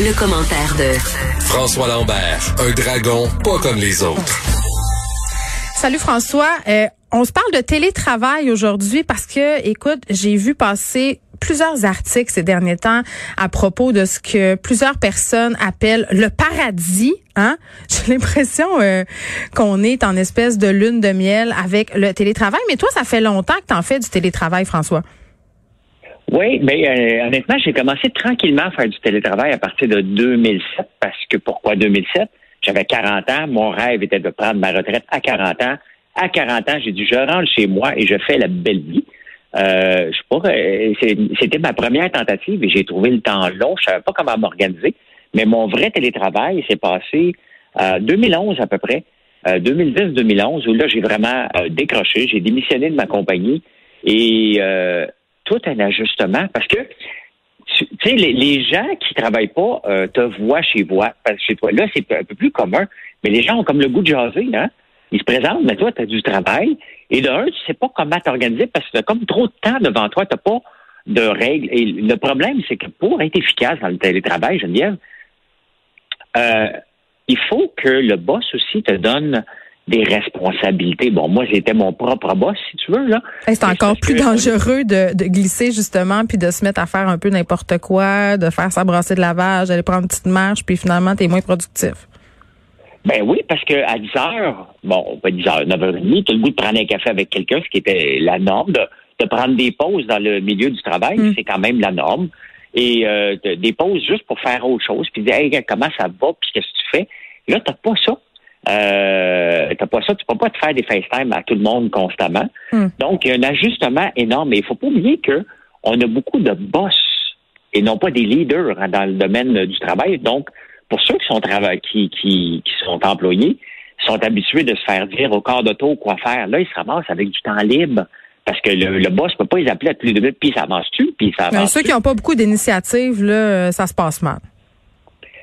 Le commentaire de François Lambert, un dragon pas comme les autres. Salut François. Euh, on se parle de télétravail aujourd'hui parce que, écoute, j'ai vu passer plusieurs articles ces derniers temps à propos de ce que plusieurs personnes appellent le paradis. Hein? J'ai l'impression euh, qu'on est en espèce de lune de miel avec le télétravail. Mais toi, ça fait longtemps que tu en fais du télétravail, François. Oui, ben euh, honnêtement, j'ai commencé tranquillement à faire du télétravail à partir de 2007 parce que pourquoi 2007 J'avais 40 ans, mon rêve était de prendre ma retraite à 40 ans. À 40 ans, j'ai dit je rentre chez moi et je fais la belle vie. Euh, je pas, euh, c'était ma première tentative et j'ai trouvé le temps long. Je savais pas comment m'organiser, mais mon vrai télétravail s'est passé en 2011 à peu près, 2010-2011 où là j'ai vraiment décroché, j'ai démissionné de ma compagnie et tout un ajustement parce que tu sais, les, gens qui travaillent pas euh, te voient chez, toi, chez toi. Là, c'est un peu plus commun. Mais les gens ont comme le goût de jaser, hein? Ils se présentent, mais toi, tu as du travail. Et de un, tu sais pas comment t'organiser parce que tu as comme trop de temps devant toi, tu n'as pas de règles. Et le problème, c'est que pour être efficace dans le télétravail, Geneviève, euh, il faut que le boss aussi te donne des responsabilités. Bon, moi, j'étais mon propre boss, si tu veux, là. c'est encore plus dangereux de, glisser, justement, puis de se mettre à faire un peu n'importe quoi, de faire sa brassée de lavage, d'aller prendre une petite marche, puis finalement, tu es moins productif. Ben oui, parce que à 10 heures, bon, pas 10 heures, 9h30, tu as le goût de prendre un café avec quelqu'un, ce qui était la norme, de, prendre des pauses dans le milieu du travail, mm. c'est quand même la norme. Et euh, des pauses juste pour faire autre chose, puis dire, hey, comment ça va, puis qu'est-ce que tu fais? Là, t'as pas ça. Euh, t'as pas ça, tu peux pas te faire des FaceTime à tout le monde constamment. Hmm. Donc, il y a un ajustement énorme. Mais il faut pas oublier que on a beaucoup de boss et non pas des leaders dans le domaine du travail. Donc, pour ceux qui sont qui, qui, qui sont employés, sont habitués de se faire dire au corps d'auto quoi faire. Là, ils se ramassent avec du temps libre. Parce que le, le boss peut pas les appeler à tous les deux minutes, puis ça avance-tu, puis ça avance. ceux qui n'ont pas beaucoup d'initiatives, là, ça se passe mal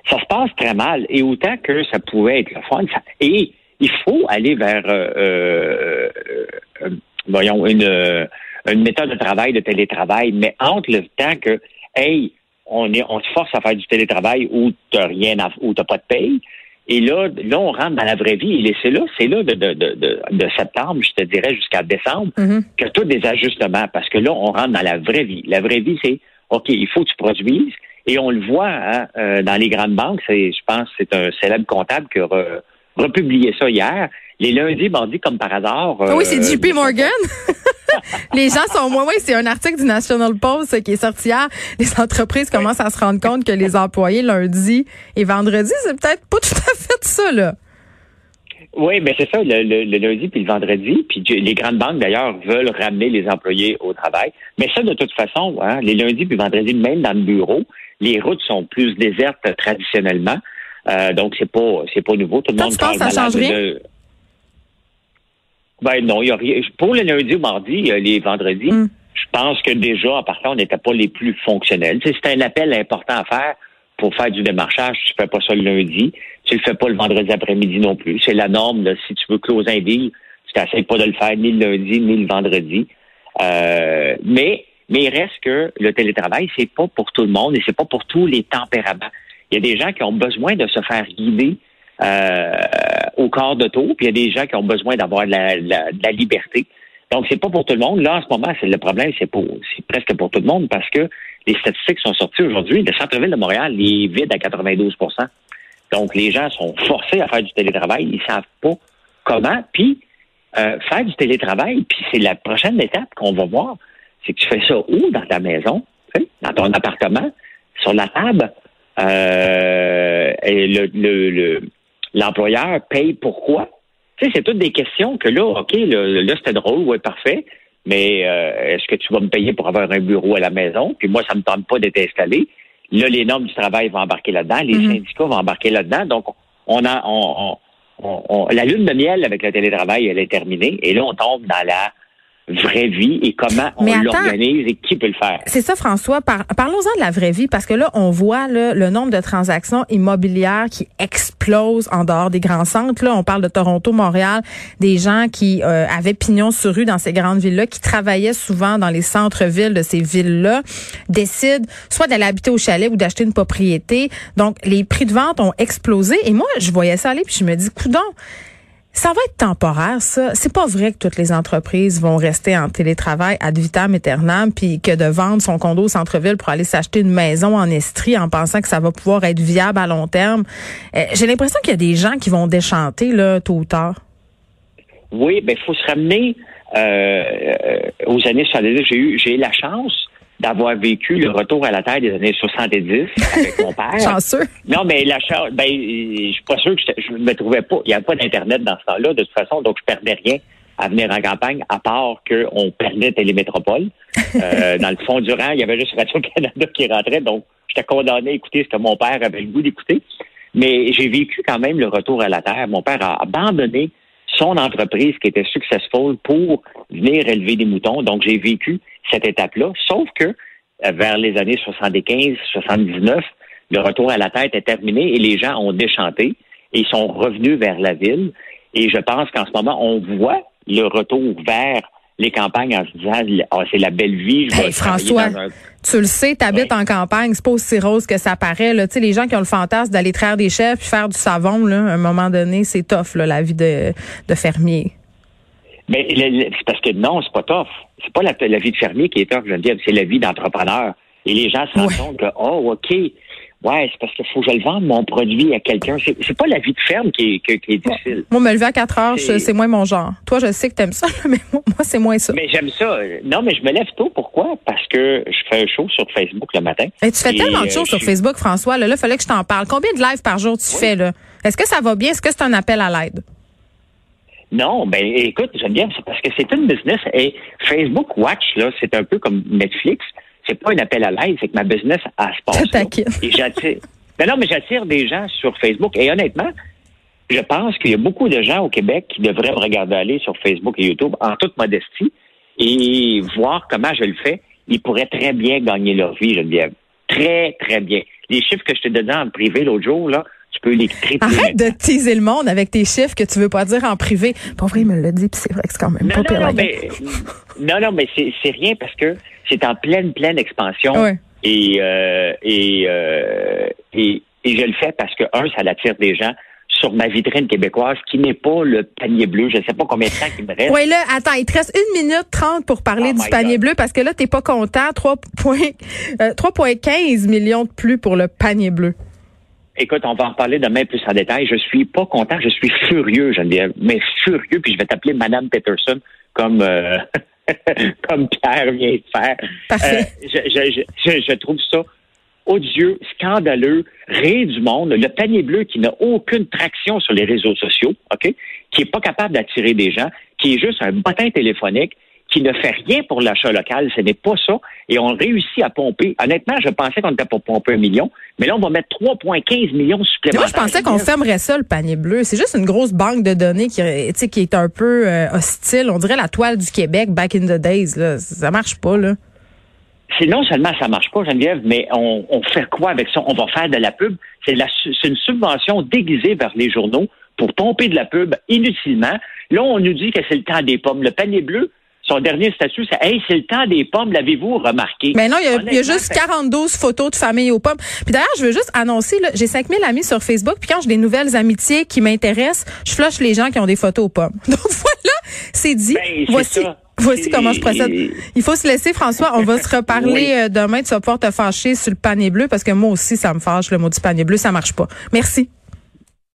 ça se passe très mal. Et autant que ça pouvait être le fun, et il faut aller vers, euh, euh, euh, voyons, une, une méthode de travail, de télétravail, mais entre le temps que, hey, on est, on se force à faire du télétravail où t'as rien, à, où t'as pas de paye, et là, là, on rentre dans la vraie vie. Et c'est là, c'est là de, de, de, de, septembre, je te dirais, jusqu'à décembre, mm-hmm. que tout des ajustements. Parce que là, on rentre dans la vraie vie. La vraie vie, c'est OK, il faut que tu produises. Et on le voit hein, euh, dans les grandes banques. C'est, je pense c'est un célèbre comptable qui a republié ça hier. Les lundis, mardis, comme par hasard. Ah oui, c'est euh, JP Morgan. les gens sont moins. Oui, c'est un article du National Post qui est sorti hier. Les entreprises commencent à se rendre compte que les employés lundi et vendredi, c'est peut-être pas tout à fait ça, là. Oui, mais c'est ça, le, lundi puis le vendredi. Puis les grandes banques, d'ailleurs, veulent ramener les employés au travail. Mais ça, de toute façon, hein, les lundis puis vendredis, même dans le bureau, les routes sont plus désertes traditionnellement. Euh, donc, c'est pas c'est pas nouveau. Tout le monde parle ça change rien? Ben non, il y a rien. Pour le lundi ou mardi, euh, les vendredis, hmm. je pense que déjà, en partant, on n'était pas les plus fonctionnels. c'est un appel important à faire pour faire du démarchage. Tu fais pas ça le lundi. Tu le fais pas le vendredi après-midi non plus. C'est la norme. Si tu veux closer un deal, tu n'essayes pas de le faire ni le lundi ni le vendredi. Euh, mais mais il reste que le télétravail, c'est pas pour tout le monde et c'est pas pour tous les tempéraments. Il y a des gens qui ont besoin de se faire guider euh, au corps d'auto, puis il y a des gens qui ont besoin d'avoir de la, la, liberté. Donc, c'est pas pour tout le monde. Là, en ce moment, c'est le problème, c'est pour c'est presque pour tout le monde parce que les statistiques sont sorties aujourd'hui. Le centre-ville de Montréal est vide à 92% Donc, les gens sont forcés à faire du télétravail. Ils savent pas comment. Puis, euh, faire du télétravail, puis c'est la prochaine étape qu'on va voir c'est que tu fais ça où dans ta maison, dans ton appartement, sur la table, euh, et le, l'employeur paye pourquoi? Tu sais, c'est toutes des questions que là, OK, là, c'était drôle, ouais, parfait, mais euh, est-ce que tu vas me payer pour avoir un bureau à la maison? Puis moi, ça me tente pas d'être installé. Là, les normes du travail vont embarquer là-dedans, les mm-hmm. syndicats vont embarquer là-dedans. Donc, on a on, on, la lune de miel avec le télétravail, elle est terminée. Et là, on tombe dans la vraie vie et comment on l'organise et qui peut le faire. C'est ça, François. Parlons-en de la vraie vie parce que là, on voit le nombre de transactions immobilières qui explosent en dehors des grands centres. Là, on parle de Toronto, Montréal, des gens qui euh, avaient pignon sur rue dans ces grandes villes-là, qui travaillaient souvent dans les centres-villes de ces villes-là, décident soit d'aller habiter au chalet ou d'acheter une propriété. Donc, les prix de vente ont explosé. Et moi, je voyais ça aller, puis je me dis, coudon, ça va être temporaire, ça. C'est pas vrai que toutes les entreprises vont rester en télétravail ad vitam aeternam, puis que de vendre son condo au centre-ville pour aller s'acheter une maison en Estrie en pensant que ça va pouvoir être viable à long terme. Euh, j'ai l'impression qu'il y a des gens qui vont déchanter, là, tôt ou tard. Oui, ben il faut se ramener euh, euh aux années 70. J'ai eu, j'ai eu la chance d'avoir vécu le retour à la terre des années 70 avec mon père. Chanceux. Non, mais la chance, ben, je suis pas sûr que je, ne me trouvais pas. Il n'y avait pas d'Internet dans ce temps-là, de toute façon, donc je perdais rien à venir en campagne, à part qu'on perdait Télémétropole. Euh, dans le fond du rang, il y avait juste Radio-Canada qui rentrait, donc j'étais condamné à écouter ce que mon père avait le goût d'écouter. Mais j'ai vécu quand même le retour à la terre. Mon père a abandonné son entreprise qui était successful pour venir élever des moutons. Donc, j'ai vécu cette étape-là. Sauf que euh, vers les années 75, 79, le retour à la tête est terminé et les gens ont déchanté et ils sont revenus vers la ville. Et je pense qu'en ce moment, on voit le retour vers les campagnes en se disant ah, c'est la belle vie. Je François, tu le sais, tu habites en campagne, c'est pas aussi rose que ça paraît. Là. les gens qui ont le fantasme d'aller traire des chefs puis faire du savon, là, à un moment donné, c'est tough là, la vie de, de fermier. Mais c'est parce que non, c'est pas tough. C'est pas la, vie de fermier qui est tough, je veux dire, c'est la vie d'entrepreneur. Et les gens se rendent compte que, oh, OK, Ouais, c'est parce qu'il faut que je le vende, mon produit, à quelqu'un. C'est, c'est pas la vie de ferme qui est, qui, est difficile. Moi, me lever à 4 heures, c'est, moins mon genre. Toi, je sais que t'aimes ça, mais moi, c'est moins ça. Mais j'aime ça. Non, mais je me lève tôt. Pourquoi? Parce que je fais un show sur Facebook le matin. Et tu fais tellement de choses sur Facebook, François. Là, il fallait que je t'en parle. Combien de lives par jour tu fais, là? Est-ce que ça va bien? Est-ce que c'est un appel à l'aide? Non, ben écoute, j'aime bien, c'est parce que c'est une business et Facebook Watch, là, c'est un peu comme Netflix c'est pas un appel à l'aide, c'est que ma business a se passe. Et j'attire. Ben non, mais j'attire des gens sur Facebook. Et honnêtement, je pense qu'il y a beaucoup de gens au Québec qui devraient me regarder aller sur Facebook et YouTube en toute modestie et voir comment je le fais. Ils pourraient très bien gagner leur vie, Geneviève. Très, très bien. Les chiffres que je t'ai donnés en privé l'autre jour, là, tu peux les Arrête de teaser le monde avec tes chiffres que tu veux pas dire en privé. Pour vrai, il me l'a dit, puis c'est vrai que c'est quand même pas non, non, mais, non, non, mais c'est rien parce que c'est en pleine, pleine expansion. Et, euh, et, euh, et, et, je le fais parce que, un, ça attire des gens sur ma vitrine québécoise qui n'est pas le panier bleu. Je ne sais pas combien de temps il me reste. Oui, là, attends, il te reste une minute trente pour parler oh du panier bleu parce que là, t'es pas content. 3,15 euh, millions de plus pour le panier bleu. Écoute, on va en parler demain plus en détail. Je suis pas content, je suis furieux, Geneviève, mais furieux, puis je vais t'appeler Madame Peterson comme euh, comme Pierre vient de faire. Euh, je, je, je, trouve ça odieux, scandaleux, ré du monde. Le panier bleu qui n'a aucune traction sur les réseaux sociaux, OK, qui est pas capable d'attirer des gens, qui est juste un bottin téléphonique, qui ne fait rien pour l'achat local. Ce n'est pas ça. Et on réussit à pomper. Honnêtement, je pensais qu'on était pour pomper un million, mais là, on va mettre 3,15 millions supplémentaires. Moi, je pensais qu'on fermerait ça, le panier bleu. C'est juste une grosse banque de données qui, qui est un peu euh, hostile. On dirait la toile du Québec back in the days. Là. Ça marche pas, là. C'est non seulement ça marche pas, Geneviève, mais on, on fait quoi avec ça? On va faire de la pub. C'est une subvention déguisée vers les journaux pour pomper de la pub inutilement. Là, on nous dit que c'est le temps des pommes. Le panier bleu, son dernier statut, c'est Hey, c'est le temps des pommes, l'avez-vous remarqué? Mais non, il y, a, juste 42 photos de famille aux pommes. Puis d'ailleurs, je veux juste annoncer, j'ai 5000 amis sur Facebook, puis quand j'ai des nouvelles amitiés qui m'intéressent, je flush les gens qui ont des photos aux pommes. Donc voilà, c'est dit. Ben, Voici. Voici comment je procède. Il faut se laisser, François. On va se reparler euh, demain. Tu vas pouvoir te fâcher sur le panier bleu parce que moi aussi, ça me fâche, le mot du panier bleu. Ça marche pas. Merci.